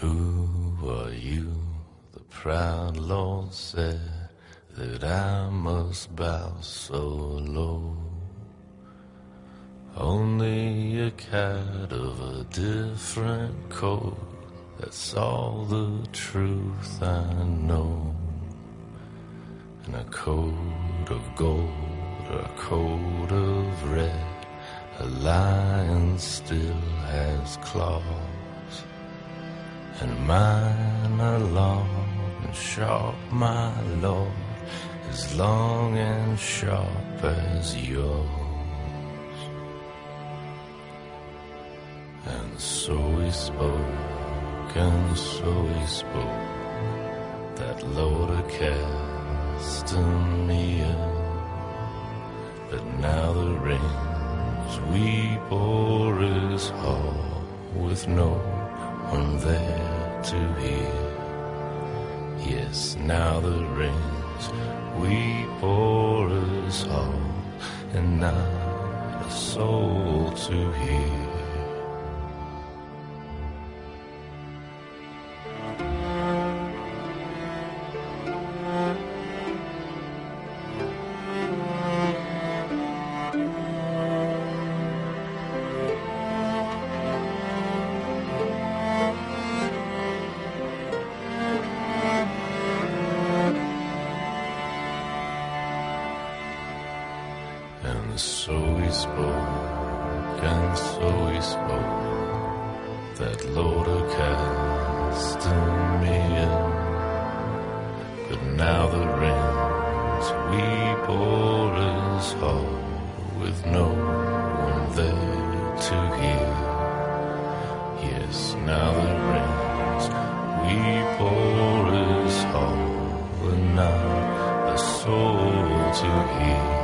who are you? The proud Lord said that I must bow so low. Only a cat of a different coat. That's all the truth I know. And a coat of gold or a coat of red. A lion still has claws. And mine are long and sharp, my lord, as long and sharp as yours. And so he spoke, and so he spoke, that Lord of Castamere. But now the rains weep o'er his hall with no one there to hear. Yes, now the rains weep o'er us hall, and not a soul to hear. And so he spoke, and so he spoke, that Lord of Castamere. But now the rains weep o'er his hall, with no one there to hear. Yes, now the rains weep o'er his hall, and not a soul to hear.